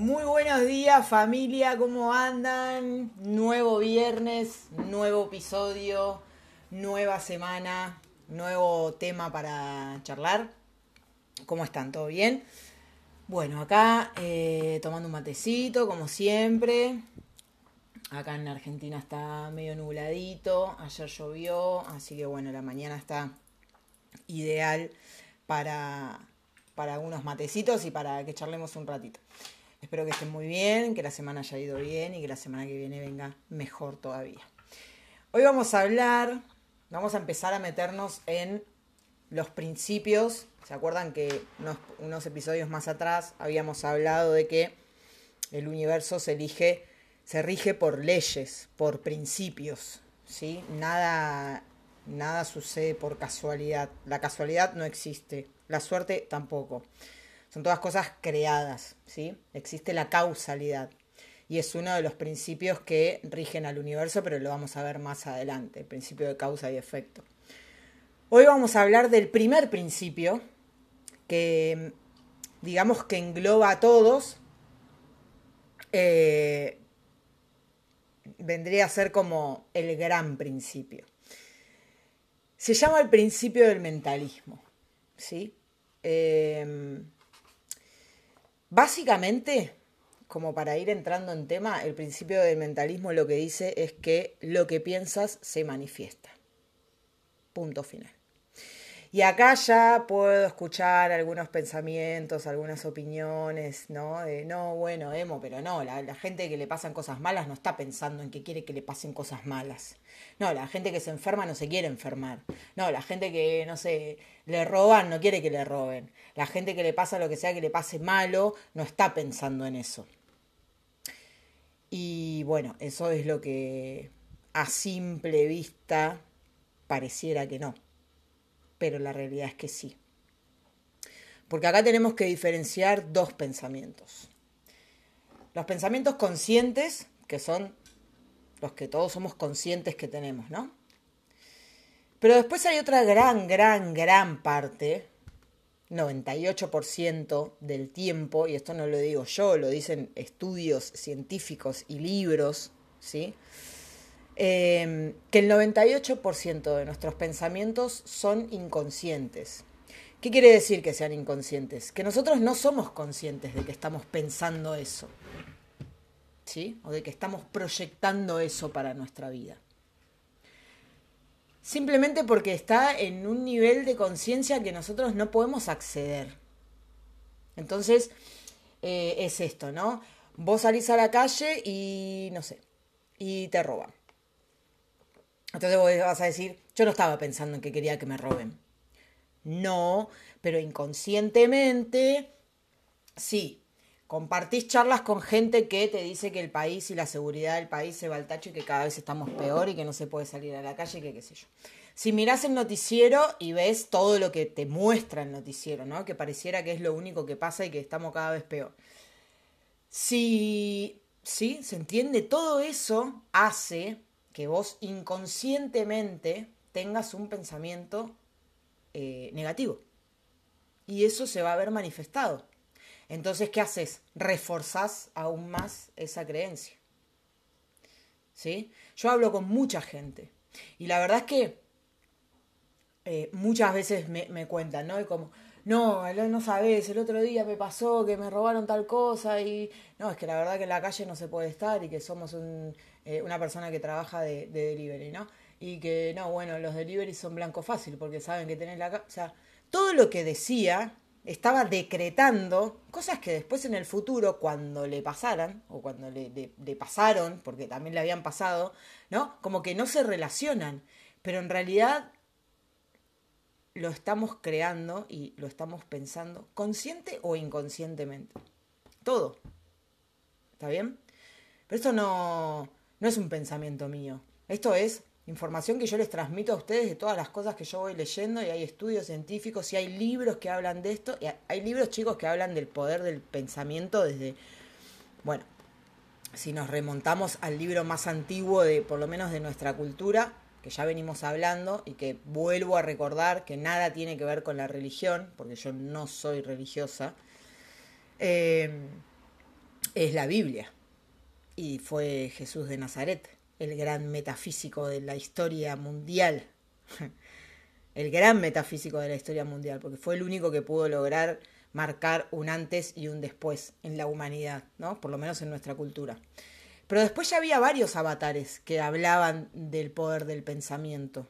Muy buenos días familia, ¿cómo andan? Nuevo viernes, nuevo episodio, nueva semana, nuevo tema para charlar. ¿Cómo están? ¿Todo bien? Bueno, acá eh, tomando un matecito, como siempre. Acá en Argentina está medio nubladito, ayer llovió, así que bueno, la mañana está ideal para, para unos matecitos y para que charlemos un ratito. Espero que estén muy bien, que la semana haya ido bien y que la semana que viene venga mejor todavía. Hoy vamos a hablar, vamos a empezar a meternos en los principios. ¿Se acuerdan que unos, episodios más atrás habíamos hablado de que el universo se elige, se rige por leyes, por principios, ¿sí? Nada, nada sucede por casualidad. La casualidad no existe, la suerte tampoco. Son todas cosas creadas, ¿sí? Existe la causalidad. Y es uno de los principios que rigen al universo, pero lo vamos a ver más adelante, el principio de causa y efecto. Hoy vamos a hablar del primer principio, que digamos que engloba a todos. Eh, vendría a ser como el gran principio. Se llama el principio del mentalismo. ¿sí? Eh, Básicamente, como para ir entrando en tema, el principio del mentalismo lo que dice es que lo que piensas se manifiesta. Punto final. Y acá ya puedo escuchar algunos pensamientos, algunas opiniones, ¿no? De, no, bueno, emo, pero no, la, la, gente que le pasan cosas malas no está pensando en que quiere que le pasen cosas malas. No, la gente que se enferma no se quiere enfermar. No, la gente que, no sé, le roban no quiere que le roben. La gente que le pasa lo que sea que le pase malo no está pensando en eso. Y bueno, eso es lo que a simple vista pareciera que no pero la realidad es que sí. Porque acá tenemos que diferenciar dos pensamientos. Los pensamientos conscientes, que son los que todos somos conscientes que tenemos, ¿no? Pero después hay otra gran, gran, gran parte, 98% del tiempo, y esto no lo digo yo, lo dicen estudios científicos y libros, ¿sí? Em, que el 98% de nuestros pensamientos son inconscientes. ¿Qué quiere decir que sean inconscientes? Que nosotros no somos conscientes de que estamos pensando eso. ¿Sí? O de que estamos proyectando eso para nuestra vida. Simplemente porque está en un nivel de conciencia que nosotros no podemos acceder. Entonces, eh, es esto, ¿no? Vos salís a la calle y, no sé, y te roban. Entonces vos vas a decir, yo no estaba pensando en que quería que me roben. No, pero inconscientemente, sí. Compartís charlas con gente que te dice que el país y la seguridad del país se va al tacho y que cada vez estamos peor y que no se puede salir a la calle y que qué sé yo. Si mirás el noticiero y ves todo lo que te muestra el noticiero, ¿no? Que pareciera que es lo único que pasa y que estamos cada vez peor. Si, sí, se entiende, todo eso hace que vos inconscientemente tengas un pensamiento eh, negativo. Y eso se va a ver manifestado. Entonces, ¿qué haces? Reforzás aún más esa creencia. ¿Sí? Yo hablo con mucha gente. Y la verdad es que eh, muchas veces me, cuentan, ¿no? como, no, no sabes, el otro día me pasó que me robaron tal cosa y no, es que la verdad que en la calle no se puede estar y que somos un, eh, una persona que trabaja de, delivery, ¿no? Y que, no, bueno, los delivery son blanco fácil porque saben que tenés la... O sea, todo lo que decía estaba decretando cosas que después en el futuro, cuando le pasaran, o cuando le, le, pasaron, porque también le habían pasado, ¿no? Como que no se relacionan, pero en realidad lo estamos creando y lo estamos pensando, consciente o inconscientemente. Todo. ¿Está bien? Pero esto no, no es un pensamiento mío. Esto es información que yo les transmito a ustedes de todas las cosas que yo voy leyendo y hay estudios científicos y hay libros que hablan de esto. Y hay libros chicos que hablan del poder del pensamiento desde, bueno, si nos remontamos al libro más antiguo de, por lo menos de nuestra cultura, que ya venimos hablando y que vuelvo a recordar que nada tiene que ver con la religión, porque yo no soy religiosa. Eh, es la Biblia. Y fue Jesús de Nazaret, el gran metafísico de la historia mundial. El gran metafísico de la historia mundial, porque fue el único que pudo lograr marcar un antes y un después en la humanidad, ¿no? Por lo menos en nuestra cultura. Pero después ya había varios avatares que hablaban del poder del pensamiento.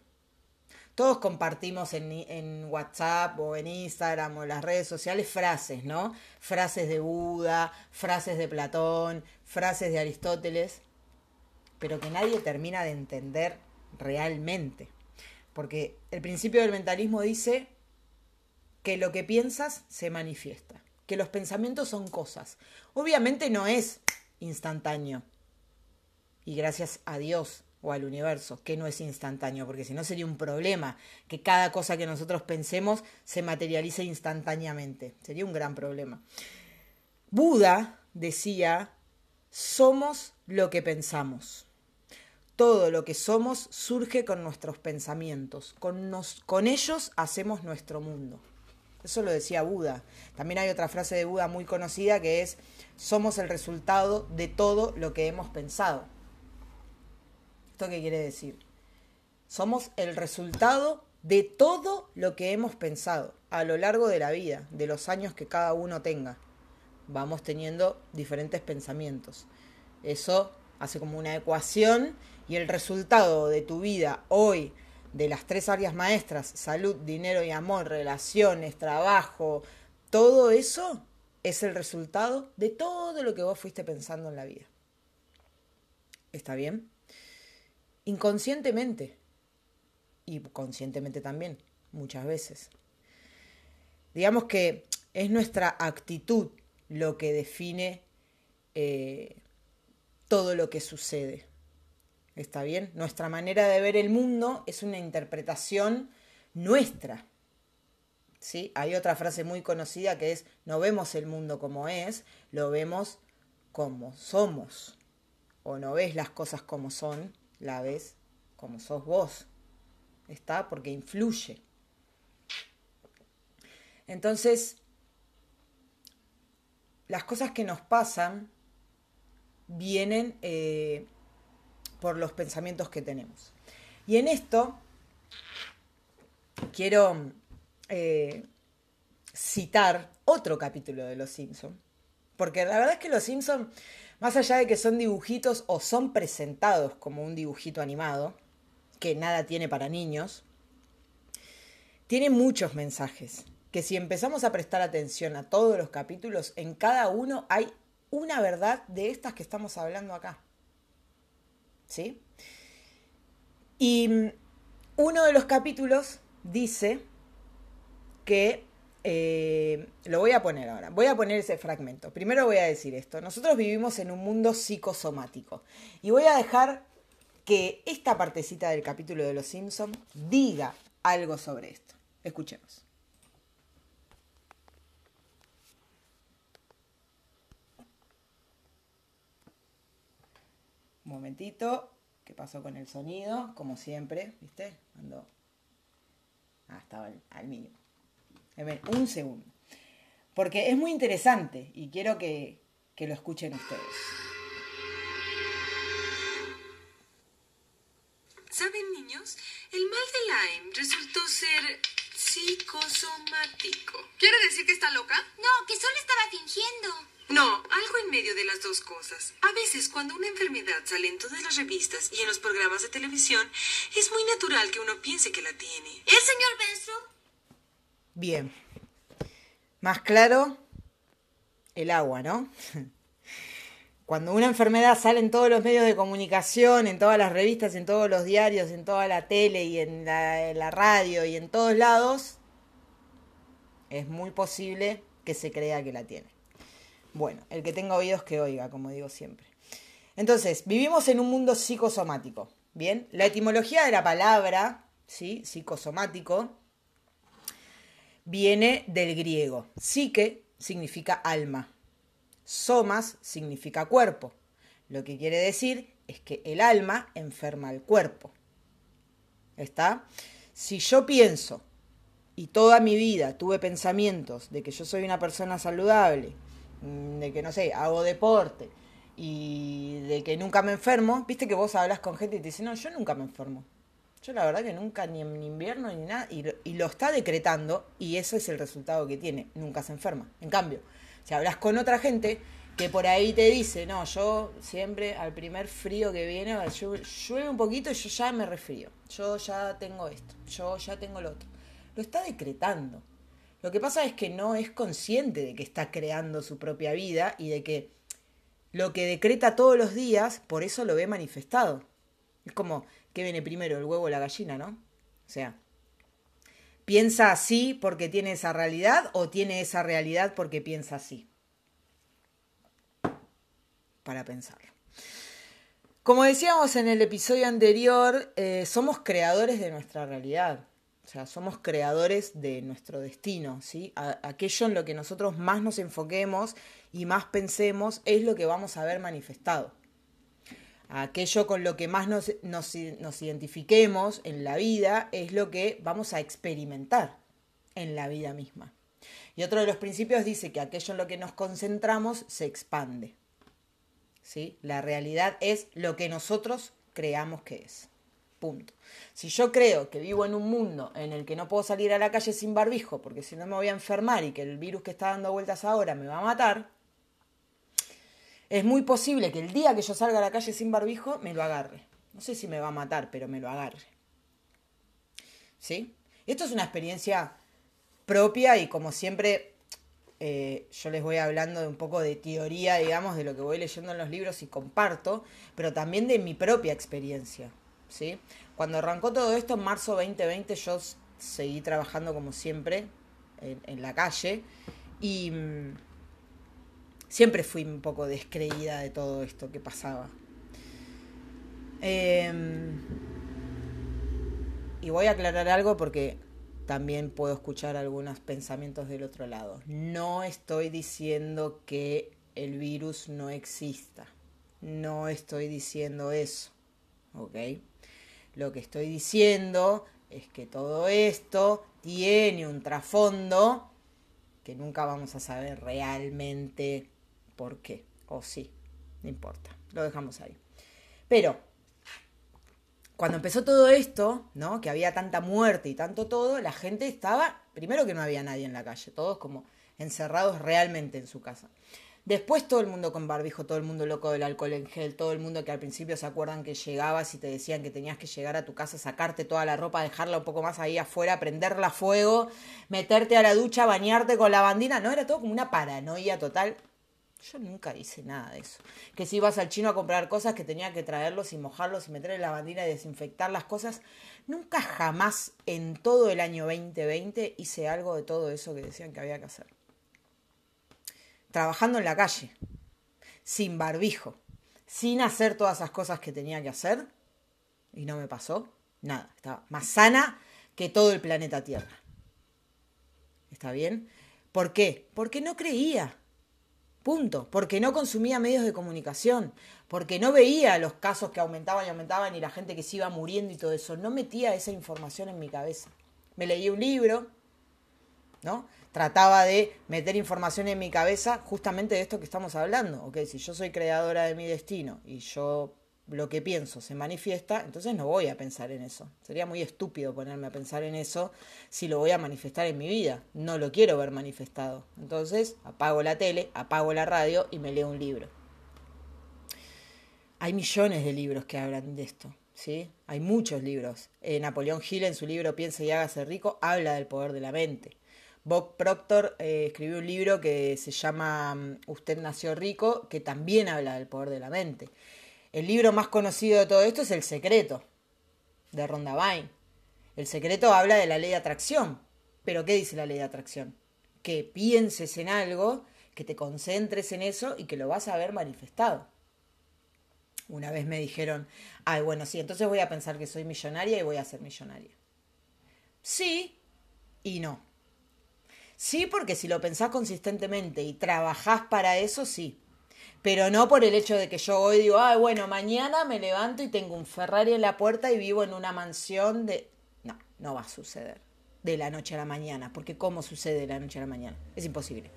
Todos compartimos en, WhatsApp o en Instagram o en las redes sociales frases, ¿no? Frases de Buda, frases de Platón, frases de Aristóteles, pero que nadie termina de entender realmente. Porque el principio del mentalismo dice que lo que piensas se manifiesta, que los pensamientos son cosas. Obviamente no es instantáneo. Y gracias a Dios o al universo, que no es instantáneo, porque si no sería un problema que cada cosa que nosotros pensemos se materialice instantáneamente. Sería un gran problema. Buda decía, somos lo que pensamos. Todo lo que somos surge con nuestros pensamientos. Con, con ellos hacemos nuestro mundo. Eso lo decía Buda. También hay otra frase de Buda muy conocida que es, somos el resultado de todo lo que hemos pensado. ¿Esto qué quiere decir? Somos el resultado de todo lo que hemos pensado a lo largo de la vida, de los años que cada uno tenga. Vamos teniendo diferentes pensamientos. Eso hace como una ecuación y el resultado de tu vida hoy, de las tres áreas maestras, salud, dinero y amor, relaciones, trabajo, todo eso es el resultado de todo lo que vos fuiste pensando en la vida. ¿Está bien? Inconscientemente. Y conscientemente también, muchas veces. Digamos que es nuestra actitud lo que define eh, todo lo que sucede. ¿Está bien? Nuestra manera de ver el mundo es una interpretación nuestra. ¿Sí? Hay otra frase muy conocida que es, no vemos el mundo como es, lo vemos como somos. O no ves las cosas como son, la ves como sos vos. ¿Está? Porque influye. Entonces, las cosas que nos pasan vienen eh, por los pensamientos que tenemos. Y en esto quiero eh, citar otro capítulo de Los Simpson, porque la verdad es que Los Simpson, más allá de que son dibujitos o son presentados como un dibujito animado, que nada tiene para niños, tiene muchos mensajes, que si empezamos a prestar atención a todos los capítulos, en cada uno hay una verdad de estas que estamos hablando acá. ¿sí? Y mm, uno de los capítulos dice que, eh, lo voy a poner ahora, voy a poner ese fragmento. Primero voy a decir esto, nosotros vivimos en un mundo psicosomático y voy a dejar que esta partecita del capítulo de Los Simpson diga algo sobre esto. Escuchemos. Un momentito. ¿Qué pasó con el sonido? Como siempre, ¿viste? Cuando. Ah, estaba al, mínimo. Un segundo. Porque es muy interesante y quiero que, que lo escuchen ustedes. ¿Saben, niños? El mal de Lyme resultó ser psicosomático. ¿Quiere decir que está loca? No, que solo estaba fingiendo. No, algo en medio de las dos cosas. A veces, cuando una enfermedad sale en todas las revistas y en los programas de televisión, es muy natural que uno piense que la tiene. ¿El señor Benzo? Bien. Más claro, el agua, ¿no? Cuando una enfermedad sale en todos los medios de comunicación, en todas las revistas, en todos los diarios, en toda la tele y en la, radio y en todos lados, es muy posible que se crea que la tiene. Bueno, el que tenga oídos que oiga, como digo siempre. Entonces, vivimos en un mundo psicosomático. Bien, la etimología de la palabra, ¿sí? Psicosomático, viene del griego. Psique significa alma. Somas significa cuerpo. Lo que quiere decir es que el alma enferma al cuerpo. ¿Está? Si yo pienso y toda mi vida tuve pensamientos de que yo soy una persona saludable, mm, de que no sé, hago deporte y de que nunca me enfermo, viste que vos hablas con gente y te dicen, no, yo nunca me enfermo. Yo la verdad que nunca, ni en invierno ni nada, y lo, y lo está decretando y eso es el resultado que tiene, nunca se enferma. En cambio, si hablas con otra gente que por ahí te dice, no, yo siempre al primer frío que viene, llueve un poquito y yo ya me resfrío, yo ya tengo esto, yo ya tengo lo otro. Lo está decretando. Lo que pasa es que no es consciente de que está creando su propia vida y de que lo que decreta todos los días, por eso lo ve manifestado. Es como, ¿qué viene primero, el huevo o la gallina, no? O sea, ¿piensa así porque tiene esa realidad o tiene esa realidad porque piensa así? Para pensarlo. Como decíamos en el episodio anterior, eh, somos creadores de nuestra realidad. O sea, somos creadores de nuestro destino, ¿sí? aquello en lo que nosotros más nos enfoquemos y más pensemos es lo que vamos a ver manifestado aquello con lo que más nos, nos, identifiquemos en la vida es lo que vamos a experimentar en la vida misma. Y otro de los principios dice que aquello en lo que nos concentramos se expande. ¿Sí? La realidad es lo que nosotros creamos que es. Punto. Si yo creo que vivo en un mundo en el que no puedo salir a la calle sin barbijo porque si no me voy a enfermar y que el virus que está dando vueltas ahora me va a matar, es muy posible que el día que yo salga a la calle sin barbijo me lo agarre. No sé si me va a matar, pero me lo agarre. ¿Sí? Esto es una experiencia propia y como siempre eh, yo les voy hablando de un poco de teoría, digamos, de lo que voy leyendo en los libros y comparto, pero también de mi propia experiencia. ¿sí? Cuando arrancó todo esto en marzo 2020 yo seguí trabajando como siempre en, en la calle y mm, siempre fui un poco descreída de todo esto que pasaba. Em, y voy a aclarar algo porque también puedo escuchar algunos pensamientos del otro lado. No estoy diciendo que el virus no exista. No estoy diciendo eso. ¿Ok? Lo que estoy diciendo es que todo esto tiene un trasfondo que nunca vamos a saber realmente por qué. O sí, no importa. Lo dejamos ahí. Pero, cuando empezó todo esto, ¿no? Que había tanta muerte y tanto todo, la gente estaba, primero que no había nadie en la calle, todos como encerrados realmente en su casa. Después todo el mundo con barbijo, todo el mundo loco del alcohol en gel, todo el mundo que al principio se acuerdan que llegabas y te decían que tenías que llegar a tu casa, sacarte toda la ropa, dejarla un poco más ahí afuera, prenderla a fuego, meterte a la ducha, bañarte con la bandina. No, era todo como una paranoia total. Yo nunca hice nada de eso. Que si ibas al chino a comprar cosas que tenía que traerlos y mojarlos y meter en la bandina y desinfectar las cosas. Nunca jamás en todo el año 2020 hice algo de todo eso que decían que había que hacer. Trabajando en la calle, sin barbijo, sin hacer todas esas cosas que tenía que hacer. Y no me pasó nada. Estaba más sana que todo el planeta Tierra. ¿Está bien? ¿Por qué? Porque no creía Punto. Porque no consumía medios de comunicación. Porque no veía los casos que aumentaban y aumentaban y la gente que se iba muriendo y todo eso. No metía esa información en mi cabeza. Me leí un libro, ¿no? Trataba de meter información en mi cabeza justamente de esto que estamos hablando. Ok, si yo soy creadora de mi destino y yo lo que pienso se manifiesta, entonces no voy a pensar en eso. Sería muy estúpido ponerme a pensar en eso si lo voy a manifestar en mi vida. No lo quiero ver manifestado. Entonces apago la tele, apago la radio y me leo un libro. Hay millones de libros que hablan de esto. ¿sí? Hay muchos libros. Eh, Napoleón Hill en su libro Piensa y hágase rico habla del poder de la mente. Bob Proctor eh, escribió un libro que se llama mm, Usted nació rico, que también habla del poder de la mente. El libro más conocido de todo esto es El Secreto, de Ronda Byrne. El Secreto habla de la ley de atracción. Pero ¿qué dice la ley de atracción? Que pienses en algo, que te concentres en eso y que lo vas a ver manifestado. Una vez me dijeron, ay, bueno, sí, entonces voy a pensar que soy millonaria y voy a ser millonaria. Sí y no. Sí, porque si lo pensás consistentemente y trabajás para eso, sí pero no por el hecho de que yo hoy digo, ah, bueno, mañana me levanto y tengo un Ferrari en la puerta y vivo en una mansión de... No, no va a suceder de la noche a la mañana, porque ¿cómo sucede de la noche a la mañana? Es imposible.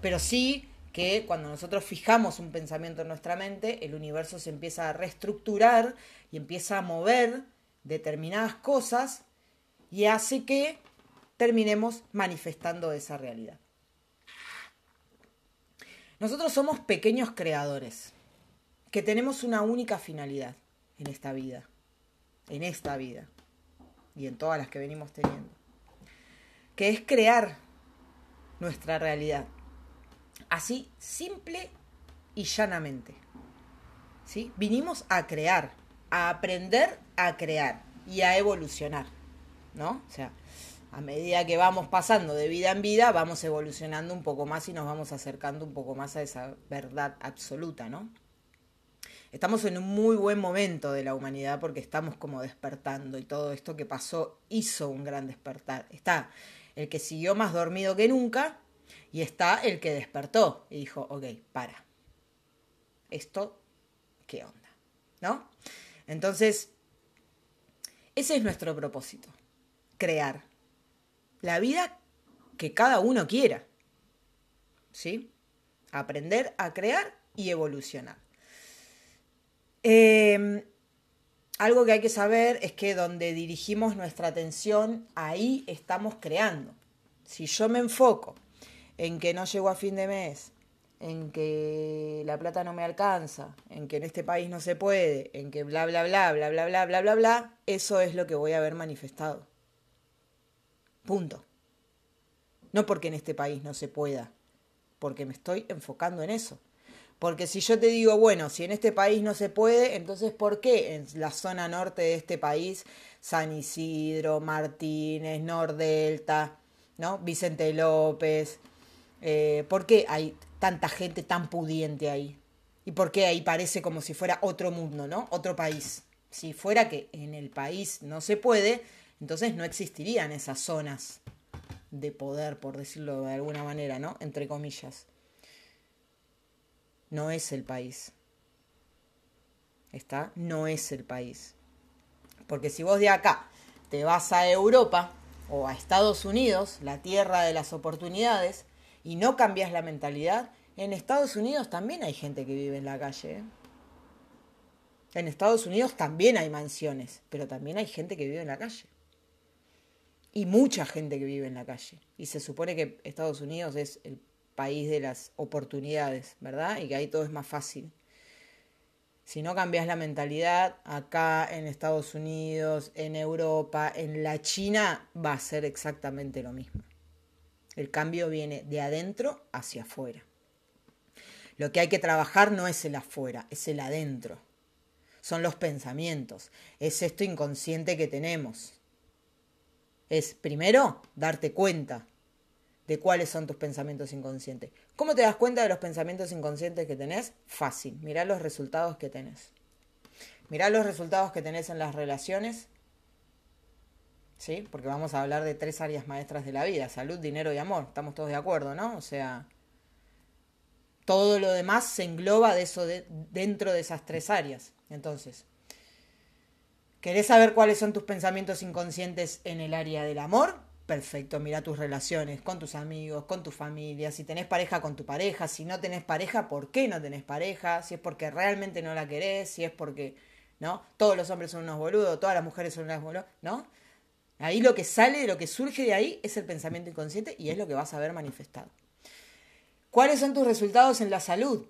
Pero sí que cuando nosotros fijamos un pensamiento en nuestra mente, el universo se empieza a reestructurar y empieza a mover determinadas cosas y hace que terminemos manifestando esa realidad. Nosotros somos pequeños creadores que tenemos una única finalidad en esta vida, en esta vida y en todas las que venimos teniendo, que es crear nuestra realidad, así simple y llanamente. ¿Sí? Vinimos a crear, a aprender a crear y a evolucionar, ¿no? O sea, a medida que vamos pasando de vida en vida, vamos evolucionando un poco más y nos vamos acercando un poco más a esa verdad absoluta, ¿no? Estamos en un muy buen momento de la humanidad porque estamos como despertando y todo esto que pasó hizo un gran despertar. Está el que siguió más dormido que nunca y está el que despertó y dijo, ok, para. Esto, ¿qué onda? ¿No? Entonces, ese es nuestro propósito, crear la vida que cada uno quiera. ¿Sí? Aprender a crear y evolucionar. Em, algo que hay que saber es que donde dirigimos nuestra atención, ahí estamos creando. Si yo me enfoco en que no llego a fin de mes, en que la plata no me alcanza, en que en este país no se puede, en que bla, bla, bla, bla, bla, bla, bla, bla, bla, eso es lo que voy a ver manifestado. Punto. No porque en este país no se pueda, porque me estoy enfocando en eso. Porque si yo te digo, bueno, si en este país no se puede, entonces ¿por qué en la zona norte de este país, San Isidro, Martínez, Nordelta, ¿no? Vicente López, eh, ¿por qué hay tanta gente tan pudiente ahí? ¿Y por qué ahí parece como si fuera otro mundo, ¿no? Otro país. Si fuera que en el país no se puede, entonces no existirían esas zonas de poder, por decirlo de alguna manera, ¿no? Entre comillas. No es el país. ¿Está? No es el país. Porque si vos de acá te vas a Europa o a Estados Unidos, la tierra de las oportunidades, y no cambias la mentalidad, en Estados Unidos también hay gente que vive en la calle. ¿eh? En Estados Unidos también hay mansiones, pero también hay gente que vive en la calle y mucha gente que vive en la calle. Y se supone que Estados Unidos es el país de las oportunidades, ¿verdad? Y que ahí todo es más fácil. Si no cambias la mentalidad, acá en Estados Unidos, en Europa, en la China, va a ser exactamente lo mismo. El cambio viene de adentro hacia afuera. Lo que hay que trabajar no es el afuera, es el adentro. Son los pensamientos, es esto inconsciente que tenemos es primero darte cuenta de cuáles son tus pensamientos inconscientes. ¿Cómo te das cuenta de los pensamientos inconscientes que tenés? Fácil, mirá los resultados que tenés. Mirá los resultados que tenés en las relaciones, ¿sí? Porque vamos a hablar de tres áreas maestras de la vida, salud, dinero y amor. Estamos todos de acuerdo, ¿no? O sea, todo lo demás se engloba de eso dentro de esas tres áreas. Entonces, ¿Querés saber cuáles son tus pensamientos inconscientes en el área del amor? Perfecto, mira tus relaciones con tus amigos, con tu familia, si tenés pareja con tu pareja, si no tenés pareja, ¿por qué no tenés pareja? Si es porque realmente no la querés, si es porque, ¿no? Todos los hombres son unos boludos, todas las mujeres son unas boludas, ¿no? Ahí lo que sale, lo que surge de ahí es el pensamiento inconsciente y es lo que vas a ver manifestado. ¿Cuáles son tus resultados en la salud?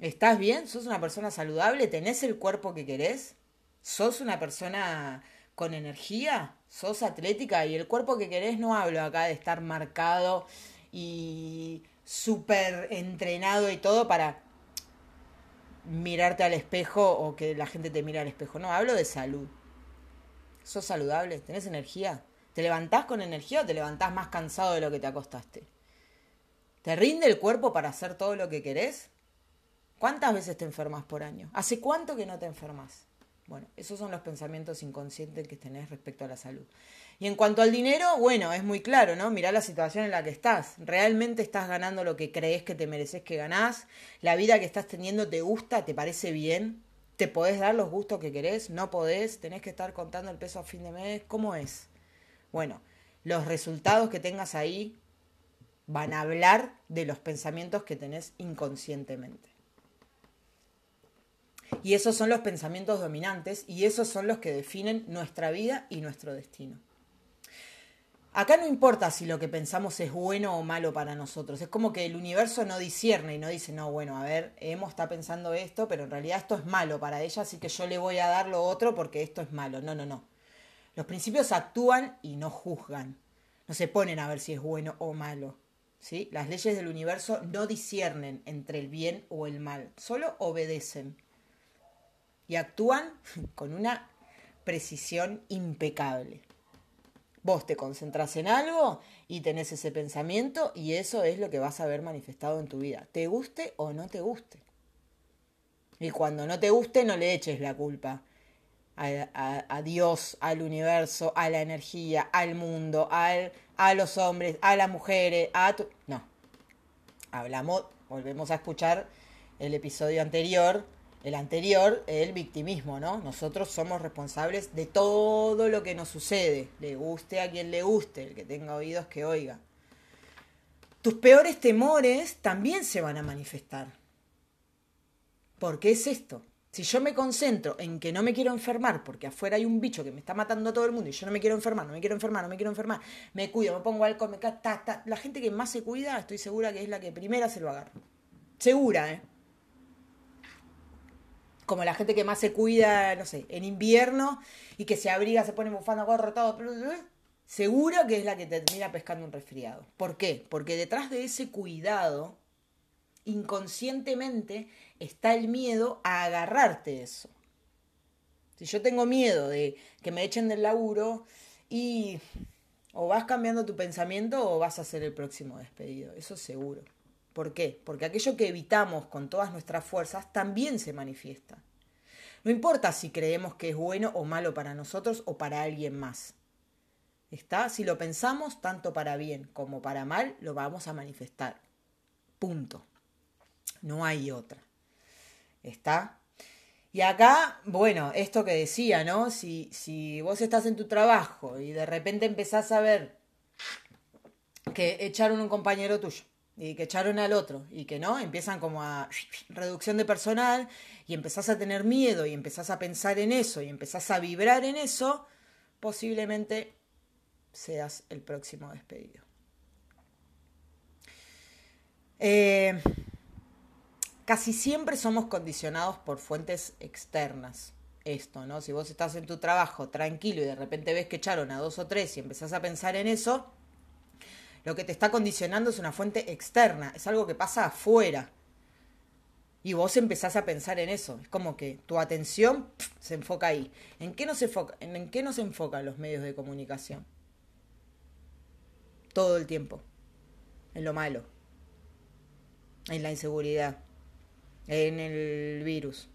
¿Estás bien? ¿Sos una persona saludable? ¿Tenés el cuerpo que querés? Sos una persona con energía, sos atlética y el cuerpo que querés no hablo acá de estar marcado y súper entrenado y todo para mirarte al espejo o que la gente te mire al espejo. No, hablo de salud. ¿Sos saludable? ¿Tenés energía? ¿Te levantás con energía o te levantás más cansado de lo que te acostaste? ¿Te rinde el cuerpo para hacer todo lo que querés? ¿Cuántas veces te enfermas por año? ¿Hace cuánto que no te enfermas? Bueno, esos son los pensamientos inconscientes que tenés respecto a la salud. Y en cuanto al dinero, bueno, es muy claro, ¿no? Mirá la situación en la que estás. ¿Realmente estás ganando lo que crees que te mereces que ganás? ¿La vida que estás teniendo te gusta? ¿Te parece bien? ¿Te podés dar los gustos que querés? ¿No podés? ¿Tenés que estar contando el peso a fin de mes? ¿Cómo es? Bueno, los resultados que tengas ahí van a hablar de los pensamientos que tenés inconscientemente. Y esos son los pensamientos dominantes y esos son los que definen nuestra vida y nuestro destino. Acá no importa si lo que pensamos es bueno o malo para nosotros. Es como que el universo no discierne y no dice, no, bueno, a ver, Emo está pensando esto, pero en realidad esto es malo para ella, así que yo le voy a dar lo otro porque esto es malo. No, no, no. Los principios actúan y no juzgan. No se ponen a ver si es bueno o malo. ¿sí? Las leyes del universo no disciernen entre el bien o el mal, solo obedecen. Y actúan con una precisión impecable. Vos te concentras en algo y tenés ese pensamiento y eso es lo que vas a ver manifestado en tu vida, te guste o no te guste. Y cuando no te guste, no le eches la culpa a, Dios, al universo, a la energía, al mundo, al, a los hombres, a las mujeres, a tu... No. Hablamos, volvemos a escuchar el episodio anterior, el anterior, el victimismo, ¿no? Nosotros somos responsables de todo lo que nos sucede, le guste a quien le guste, el que tenga oídos que oiga. Tus peores temores también se van a manifestar. ¿Por qué es esto? Si yo me concentro en que no me quiero enfermar porque afuera hay un bicho que me está matando a todo el mundo y yo no me quiero enfermar, no me quiero enfermar, no me quiero enfermar, me cuido, me pongo alcohol, me ta, la gente que más se cuida, estoy segura que es la que primera se lo agarra. Segura, ¿eh? Como la gente que más se cuida, no sé, en invierno y que se abriga, se pone bufanda, gorro, todo. Segura que es la que termina pescando un resfriado. ¿Por qué? Porque detrás de ese cuidado, inconscientemente, está el miedo a agarrarte eso. Si yo tengo miedo de que me echen del laburo y o vas cambiando tu pensamiento o vas a ser el próximo despedido, eso seguro. ¿Por qué? Porque aquello que evitamos con todas nuestras fuerzas también se manifiesta. No importa si creemos que es bueno o malo para nosotros o para alguien más. ¿Está? Si lo pensamos tanto para bien como para mal, lo vamos a manifestar. Punto. No hay otra. ¿Está? Y acá, bueno, esto que decía, ¿no? Si, si vos estás en tu trabajo y de repente empezás a ver que echaron un compañero tuyo y que echaron al otro y que no, empiezan como a reducción de personal y empezás a tener miedo y empezás a pensar en eso y empezás a vibrar en eso, posiblemente seas el próximo despedido. Eh, casi siempre somos condicionados por fuentes externas. Esto, ¿no? Si vos estás en tu trabajo tranquilo y de repente ves que echaron a dos o tres y empezás a pensar en eso, lo que te está condicionando es una fuente externa, es algo que pasa afuera. Y vos empezás a pensar en eso. Es como que tu atención se enfoca ahí. ¿En qué, se enfoca, ¿En nos enfocan los medios de comunicación? Todo el tiempo. En lo malo. En la inseguridad en el virus,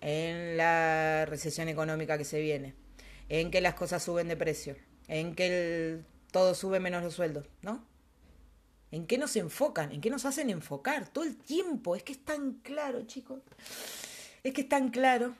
en la recesión económica que se viene, en que las cosas suben de precio, en que todo sube menos los sueldos, ¿no? ¿En qué nos enfocan? ¿En qué nos hacen enfocar? Todo el tiempo. Es que es tan claro, chicos. Es que es tan claro.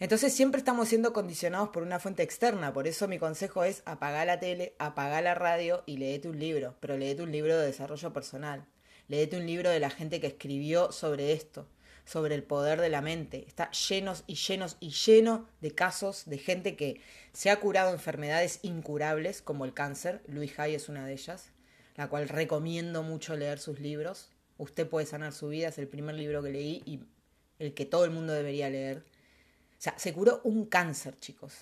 Entonces siempre estamos siendo condicionados por una fuente externa. Por eso mi consejo es apagar la tele, apagar la radio y leete un libro. Pero leete un libro de desarrollo personal. Leete un libro de la gente que escribió sobre esto, sobre el poder de la mente. Está llenos y llenos y lleno de casos de gente que se ha curado enfermedades incurables, como el cáncer. Luis Hay es una de ellas, la cual recomiendo mucho leer sus libros. Usted puede sanar su vida, es el primer libro que leí y el que todo el mundo debería leer. O sea, se curó un cáncer, chicos.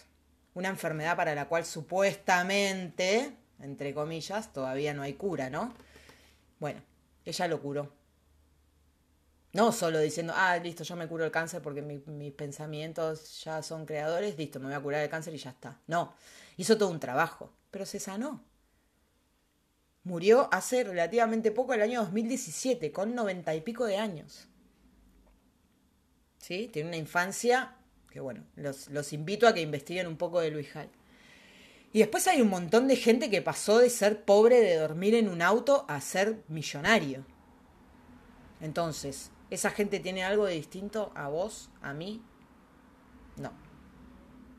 Una enfermedad para la cual supuestamente, entre comillas, todavía no hay cura, ¿no? Bueno, ella lo curó. No solo diciendo, ah, listo, yo me curo el cáncer porque mis pensamientos ya son creadores, listo, me voy a curar el cáncer y ya está. No, hizo todo un trabajo, pero se sanó. Murió hace relativamente poco, el año 2017, con noventa y pico de años. ¿Sí? Tiene una infancia que, bueno, los, los invito a que investiguen un poco de Luis Hall. Y después hay un montón de gente que pasó de ser pobre de dormir en un auto a ser millonario. Entonces, ¿esa gente tiene algo de distinto a vos, a mí? No.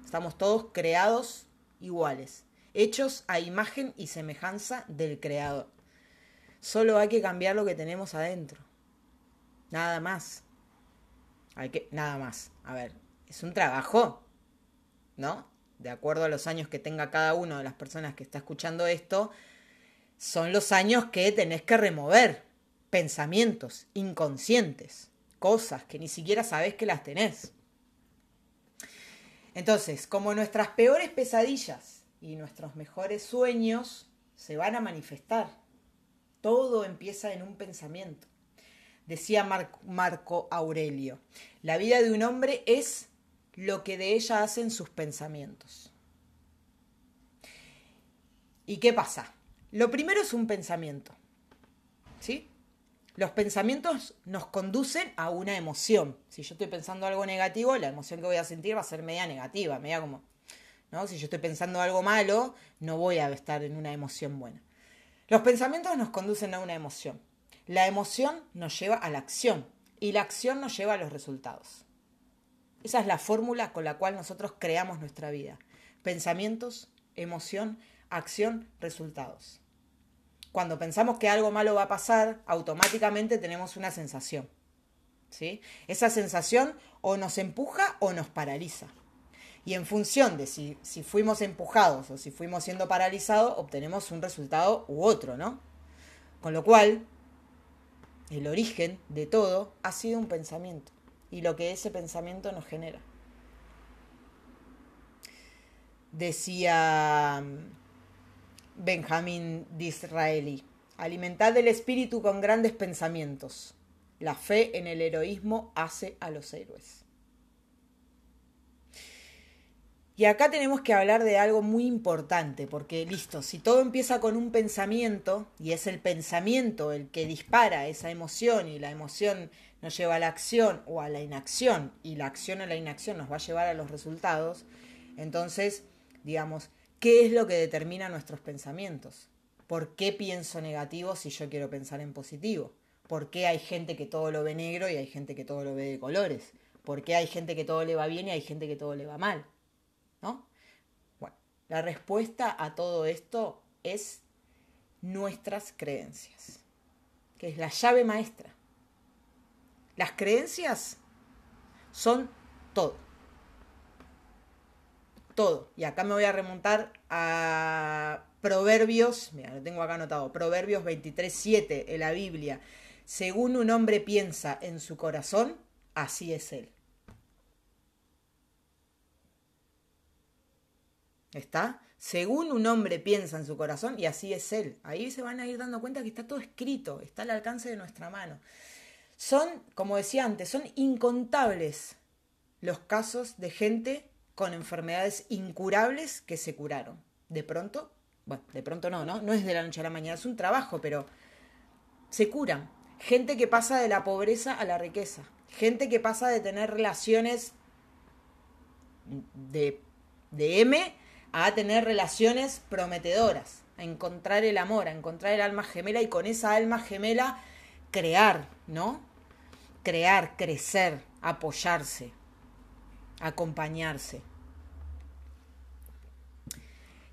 Estamos todos creados iguales. Hechos a imagen y semejanza del Creador. Solo hay que cambiar lo que tenemos adentro. Nada más. Hay que, nada más. A ver, es un trabajo, ¿no? De acuerdo a los años que tenga cada una de las personas que está escuchando esto, son los años que tenés que remover pensamientos inconscientes, cosas que ni siquiera sabés que las tenés. Entonces, como nuestras peores pesadillas y nuestros mejores sueños se van a manifestar, todo empieza en un pensamiento. Decía Marco Aurelio, la vida de un hombre es lo que de ella hacen sus pensamientos. ¿Y qué pasa? Lo primero es un pensamiento. ¿Sí? Los pensamientos nos conducen a una emoción. Si yo estoy pensando algo negativo, la emoción que voy a sentir va a ser media negativa, media como, Si yo estoy pensando algo malo, no voy a estar en una emoción buena. Los pensamientos nos conducen a una emoción. La emoción nos lleva a la acción y la acción nos lleva a los resultados. Esa es la fórmula con la cual nosotros creamos nuestra vida. Pensamientos, emoción, acción, resultados. Cuando pensamos que algo malo va a pasar, automáticamente tenemos una sensación. ¿sí? Esa sensación o nos empuja o nos paraliza. Y en función de si, si fuimos empujados o si fuimos siendo paralizados, obtenemos un resultado u otro, ¿no? Con lo cual, el origen de todo ha sido un pensamiento y lo que ese pensamiento nos genera. Decía mm, Benjamín Disraeli, alimentad el espíritu con grandes pensamientos. La fe en el heroísmo hace a los héroes. Y acá tenemos que hablar de algo muy importante, porque listo, si todo empieza con un pensamiento, y es el pensamiento el que dispara esa emoción, y la emoción nos lleva a la acción o a la inacción, y la acción o la inacción nos va a llevar a los resultados, entonces, digamos, ¿qué es lo que determina nuestros pensamientos? ¿Por qué pienso negativo si yo quiero pensar en positivo? ¿Por qué hay gente que todo lo ve negro y hay gente que todo lo ve de colores? ¿Por qué hay gente que todo le va bien y hay gente que todo le va mal? ¿No? Bueno, la respuesta a todo esto es nuestras creencias, que es la llave maestra. Las creencias son todo. Todo. Y acá me voy a remontar a Proverbios, mira, lo tengo acá anotado, Proverbios 23.7 en la Biblia. Según un hombre piensa en su corazón, así es él. ¿Está? Según un hombre piensa en su corazón y así es él. Ahí se van a ir dando cuenta que está todo escrito, está al alcance de nuestra mano. Son, como decía antes, son incontables los casos de gente con enfermedades incurables que se curaron. De pronto, bueno, de pronto no, ¿no? No es de la noche a la mañana, es un trabajo, pero se curan. Gente que pasa de la pobreza a la riqueza. Gente que pasa de tener relaciones de, de M a tener relaciones prometedoras, a encontrar el amor, a encontrar el alma gemela y con esa alma gemela crear, ¿no? Crear, crecer, apoyarse, acompañarse.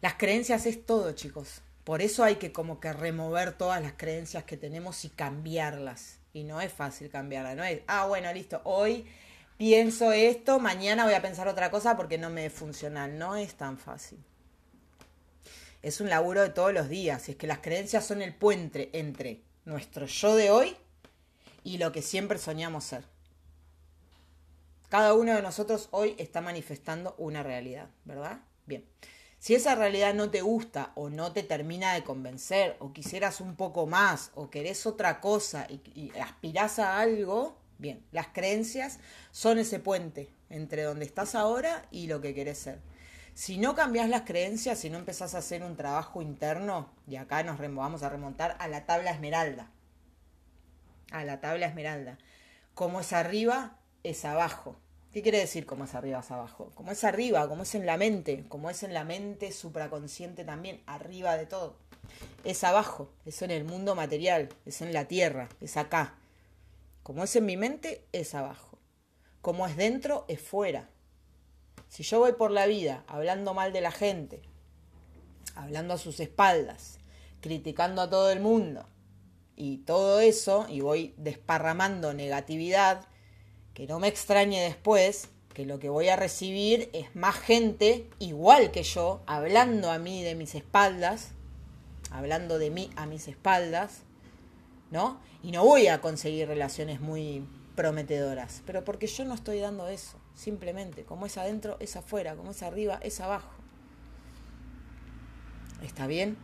Las creencias es todo, chicos. Por eso hay que como que remover todas las creencias que tenemos y cambiarlas. Y no es fácil cambiarlas, no es, ah, bueno, listo, hoy pienso esto, mañana voy a pensar otra cosa porque no me es funcional. No es tan fácil. Es un laburo de todos los días. Y es que las creencias son el puente entre nuestro yo de hoy y lo que siempre soñamos ser. Cada uno de nosotros hoy está manifestando una realidad, ¿verdad? Bien. Si esa realidad no te gusta o no te termina de convencer o quisieras un poco más o querés otra cosa y, y aspirás a algo, Bien, las creencias son ese puente entre donde estás ahora y lo que querés ser. Si no cambias las creencias, si no empezás a hacer un trabajo interno, y acá nos vamos a remontar a la tabla esmeralda. A la tabla esmeralda. Como es arriba, es abajo. ¿Qué quiere decir como es arriba, es abajo? Como es arriba, como es en la mente, como es en la mente supraconsciente también, arriba de todo. Es abajo, es en el mundo material, es en la tierra, es acá. Como es en mi mente, es abajo. Como es dentro, es fuera. Si yo voy por la vida hablando mal de la gente, hablando a sus espaldas, criticando a todo el mundo y todo eso, y voy desparramando negatividad, que no me extrañe después que lo que voy a recibir es más gente igual que yo, hablando a mí de mis espaldas, hablando de mí a mis espaldas, ¿no? Y no voy a conseguir relaciones muy prometedoras, pero porque yo no estoy dando eso, simplemente, como es adentro, es afuera, como es arriba, es abajo. ¿Está bien?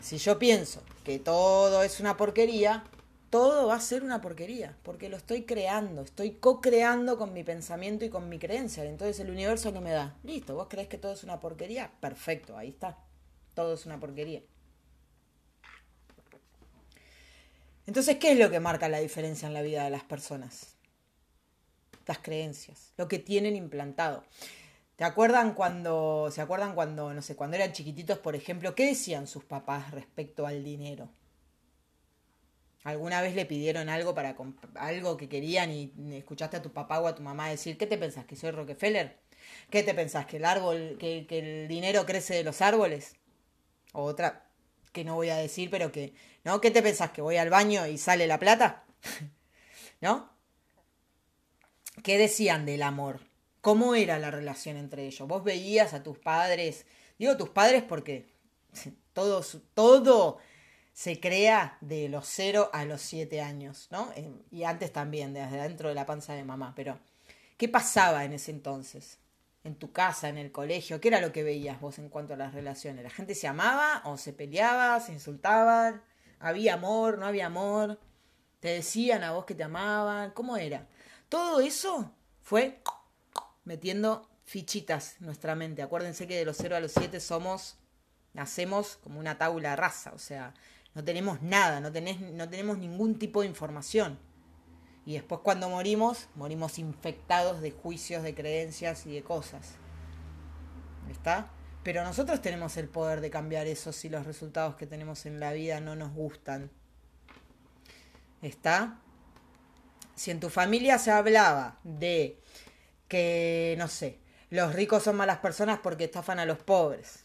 Si yo pienso que todo es una porquería, todo va a ser una porquería, porque lo estoy creando, estoy co-creando con mi pensamiento y con mi creencia. Entonces el universo que me da, listo, vos crees que todo es una porquería, perfecto, ahí está, todo es una porquería. Entonces, ¿qué es lo que marca la diferencia en la vida de las personas? Las creencias, lo que tienen implantado. ¿Te acuerdan cuando, se acuerdan cuando, no sé, cuando eran chiquititos, por ejemplo, qué decían sus papás respecto al dinero? ¿Alguna vez le pidieron algo para algo que querían y escuchaste a tu papá o a tu mamá decir, ¿qué te pensás que soy Rockefeller? ¿Qué te pensás que el árbol, que, que el dinero crece de los árboles? O otra que no voy a decir, pero que, ¿no? ¿Qué te pensás que voy al baño y sale la plata? ¿No? ¿Qué decían del amor? ¿Cómo era la relación entre ellos? ¿Vos veías a tus padres? Digo tus padres porque todo, todo se crea de los 0 a los 7 años, ¿no? Eh, y antes también, desde dentro de la panza de mamá. Pero, ¿qué pasaba en ese entonces? En tu casa, en el colegio, ¿qué era lo que veías vos en cuanto a las relaciones? ¿La gente se amaba o se peleaba, se insultaban? ¿Había amor, no había amor? ¿Te decían a vos que te amaban? ¿Cómo era? Todo eso fue metiendo fichitas en nuestra mente. Acuérdense que de los 0 a los 7 somos, nacemos como una tabla rasa, o sea, no tenemos nada, no, tenés, no tenemos ningún tipo de información. Y después cuando morimos, morimos infectados de juicios, de creencias y de cosas. ¿Está? Pero nosotros tenemos el poder de cambiar eso si los resultados que tenemos en la vida no nos gustan. ¿Está? Si en tu familia se hablaba de que, no sé, los ricos son malas personas porque estafan a los pobres.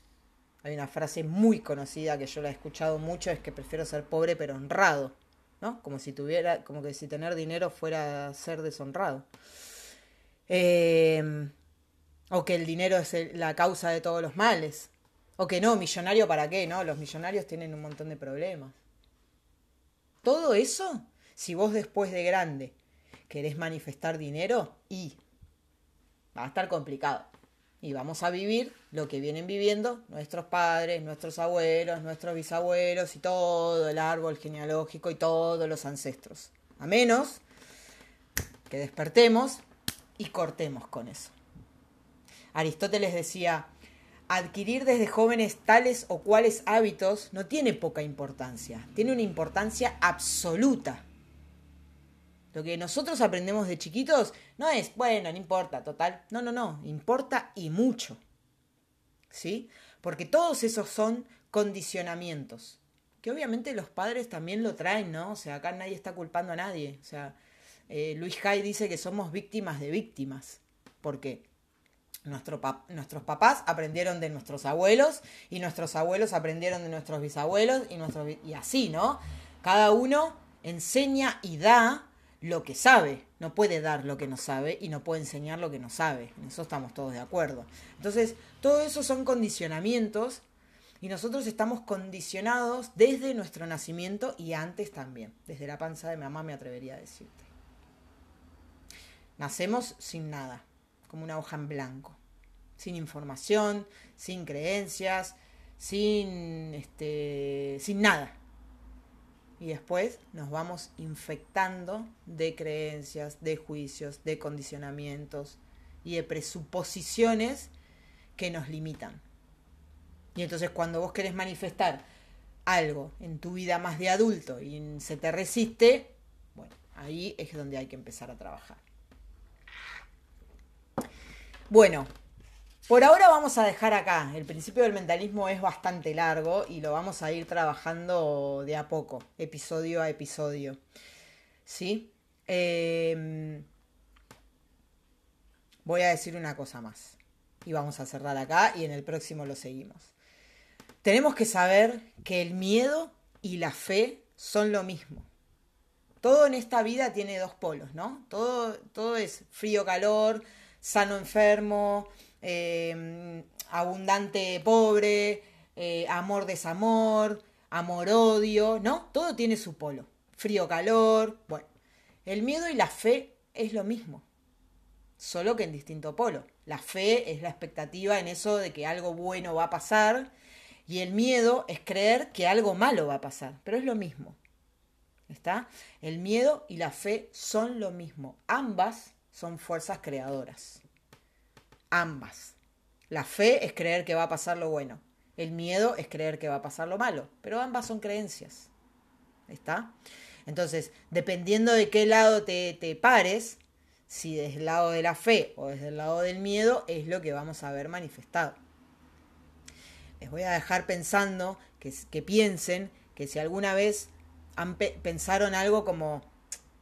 Hay una frase muy conocida que yo la he escuchado mucho, es que prefiero ser pobre pero honrado, ¿no? Como si tuviera, como que si tener dinero fuera ser deshonrado. Em, o que el dinero es la causa de todos los males. O que no, millonario para qué, ¿no? Los millonarios tienen un montón de problemas. Todo eso, si vos después de grande querés manifestar dinero, y va a estar complicado. Y vamos a vivir lo que vienen viviendo nuestros padres, nuestros abuelos, nuestros bisabuelos y todo el árbol genealógico y todos los ancestros. A menos que despertemos y cortemos con eso. Aristóteles decía, adquirir desde jóvenes tales o cuales hábitos no tiene poca importancia, tiene una importancia absoluta. Lo que nosotros aprendemos de chiquitos no es, bueno, no importa, total. No, no, no, importa y mucho. ¿Sí? Porque todos esos son condicionamientos. Que obviamente los padres también lo traen, ¿no? O sea, acá nadie está culpando a nadie. O sea, eh, Luis Hay dice que somos víctimas de víctimas. Porque nuestro nuestros papás aprendieron de nuestros abuelos y nuestros abuelos aprendieron de nuestros bisabuelos y, nuestros, y así, ¿no? Cada uno enseña y da lo que sabe, no puede dar lo que no sabe y no puede enseñar lo que no sabe. En eso estamos todos de acuerdo. Entonces, todo eso son condicionamientos y nosotros estamos condicionados desde nuestro nacimiento y antes también. Desde la panza de mamá me atrevería a decirte. Nacemos sin nada, como una hoja en blanco, sin información, sin creencias, sin este sin nada y después nos vamos infectando de creencias, de juicios, de condicionamientos y de presuposiciones que nos limitan. Y entonces cuando vos querés manifestar algo en tu vida más de adulto y se te resiste, bueno, ahí es donde hay que empezar a trabajar. Bueno, por ahora vamos a dejar acá. El principio del mentalismo es bastante largo y lo vamos a ir trabajando de a poco, episodio a episodio. ¿Sí? Em, voy a decir una cosa más. Y vamos a cerrar acá y en el próximo lo seguimos. tenemos que saber que el miedo y la fe son lo mismo. Todo en esta vida tiene dos polos, ¿no? Todo, todo es frío-calor, sano-enfermo, eh, abundante-pobre, eh, amor-desamor, amor-odio, ¿no? Todo tiene su polo. Frío-calor, bueno. El miedo y la fe es lo mismo, solo que en distinto polo. La fe es la expectativa en eso de que algo bueno va a pasar y el miedo es creer que algo malo va a pasar, pero es lo mismo. ¿Está? El miedo y la fe son lo mismo. Ambas son fuerzas creadoras. Ambas. La fe es creer que va a pasar lo bueno. El miedo es creer que va a pasar lo malo. Pero ambas son creencias. ¿Está? Entonces, dependiendo de qué lado te, te pares, si desde el lado de la fe o desde el lado del miedo, es lo que vamos a ver manifestado. Les voy a dejar pensando, que, que piensen, que si alguna vez han pensaron algo como,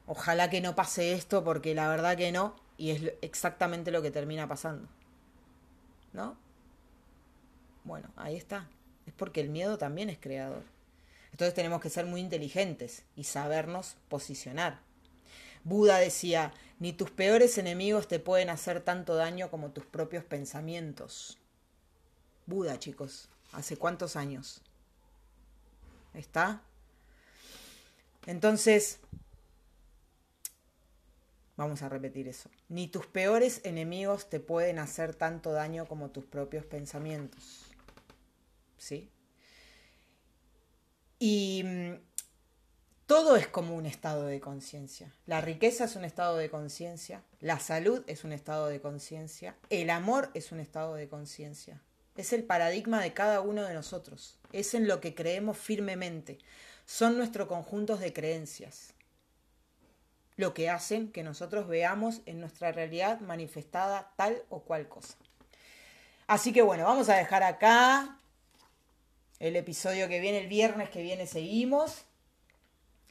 ojalá que no pase esto porque la verdad que no, y es exactamente lo que termina pasando. ¿No? Bueno, ahí está. Es porque el miedo también es creador. Entonces tenemos que ser muy inteligentes y sabernos posicionar. Buda decía, ni tus peores enemigos te pueden hacer tanto daño como tus propios pensamientos. Buda, chicos, ¿hace cuántos años? ¿Está? Entonces, vamos a repetir eso. Ni tus peores enemigos te pueden hacer tanto daño como tus propios pensamientos. ¿Sí? Y mm, todo es como un estado de conciencia. La riqueza es un estado de conciencia, la salud es un estado de conciencia, el amor es un estado de conciencia. Es el paradigma de cada uno de nosotros. Es en lo que creemos firmemente son nuestros conjuntos de creencias, lo que hacen que nosotros veamos en nuestra realidad manifestada tal o cual cosa. Así que bueno, vamos a dejar acá el episodio que viene, el viernes que viene seguimos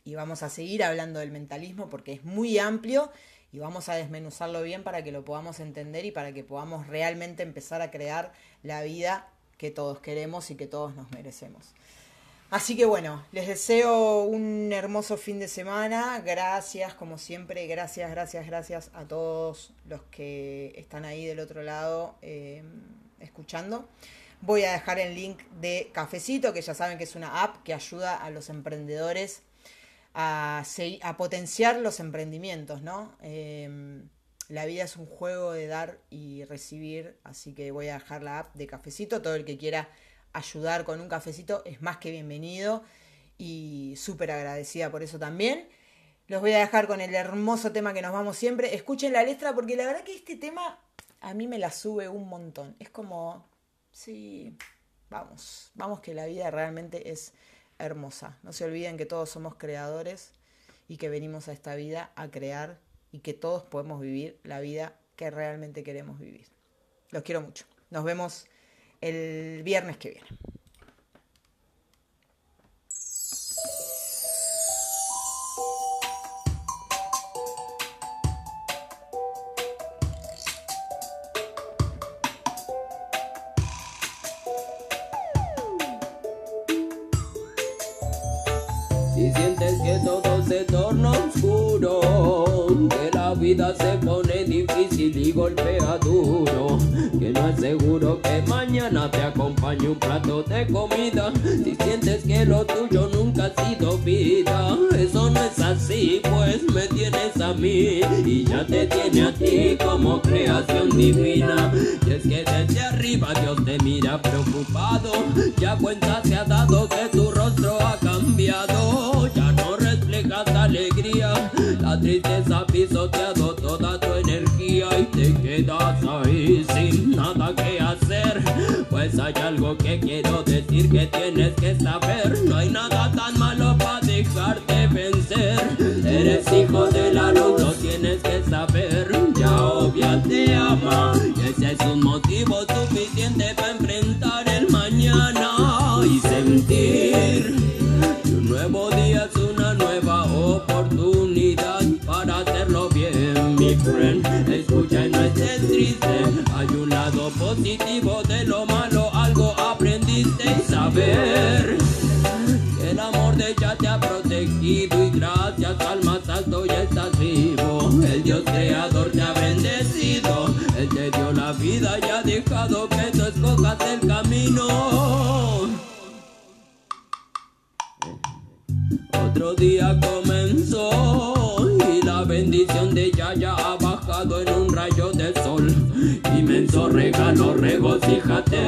y vamos a seguir hablando del mentalismo porque es muy amplio y vamos a desmenuzarlo bien para que lo podamos entender y para que podamos realmente empezar a crear la vida que todos queremos y que todos nos merecemos. Así que bueno, les deseo un hermoso fin de semana. Gracias, como siempre, gracias, gracias, gracias a todos los que están ahí del otro lado eh, escuchando. Voy a dejar el link de Cafecito, que ya saben que es una app que ayuda a los emprendedores a, potenciar los emprendimientos, ¿no? Em, la vida es un juego de dar y recibir, así que voy a dejar la app de Cafecito. Todo el que quiera ayudar con un cafecito es más que bienvenido y súper agradecida por eso también. Los voy a dejar con el hermoso tema que nos vamos siempre. Escuchen la letra porque la verdad que este tema a mí me la sube un montón. Es como, sí, vamos, vamos que la vida realmente es hermosa. No se olviden que todos somos creadores y que venimos a esta vida a crear y que todos podemos vivir la vida que realmente queremos vivir. Los quiero mucho. Nos vemos el viernes que viene. Si sientes que todo se torna oscuro, que la vida se pone y golpea duro que no es seguro que mañana te acompañe un plato de comida. Si sientes que lo tuyo nunca ha sido vida, eso no es así, pues me tienes a mí y ya te tiene a ti como creación divina. Y es que desde arriba Dios te mira preocupado, ya cuenta se ha dado que tu rostro ha cambiado, ya no reflejas alegría, la tristeza pisoteado toda y te quedas ahí sin nada que hacer. Pues hay algo que quiero decir que tienes que saber. No hay nada tan malo para dejarte vencer. Eres hijo de la luz, lo tienes que saber. Ya obvia te ama. Y ese es un motivo suficiente para enfrentar el mañana y sentir. Que un nuevo día es una nueva Hay un lado positivo de lo malo, algo aprendiste y saber. Que el amor de ella te ha protegido y gracias al más alto ya estás vivo. El Dios creador te ha bendecido, Él te dio la vida y ha dejado que tú escojas el camino. Otro día comenzó y la bendición de ella ya ha bajado en un rayo Inmenso regalo, regocíjate,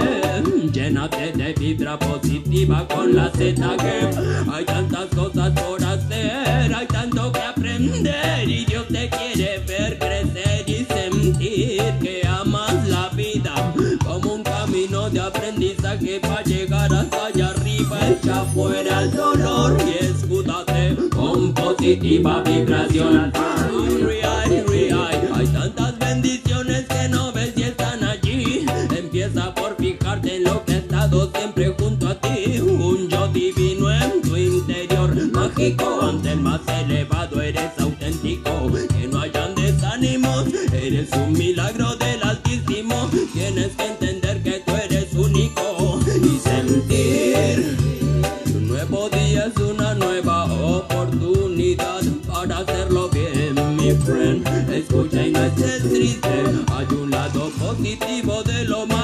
llénate de vibra positiva con la ZG. Hay tantas cosas por hacer, hay tanto que aprender y Dios te quiere ver crecer y sentir que amas la vida como un camino de aprendizaje para llegar hasta allá arriba. Echa fuera el dolor y escúdate con positiva vibración. Hay tantas bendiciones eres auténtico. Que no hayan desánimos, eres un milagro del Altísimo. Tienes que entender que tú eres único y sentir. Un nuevo día es una nueva oportunidad para hacerlo bien, mi friend. Escucha y no estés triste. Hay un lado positivo de lo malo,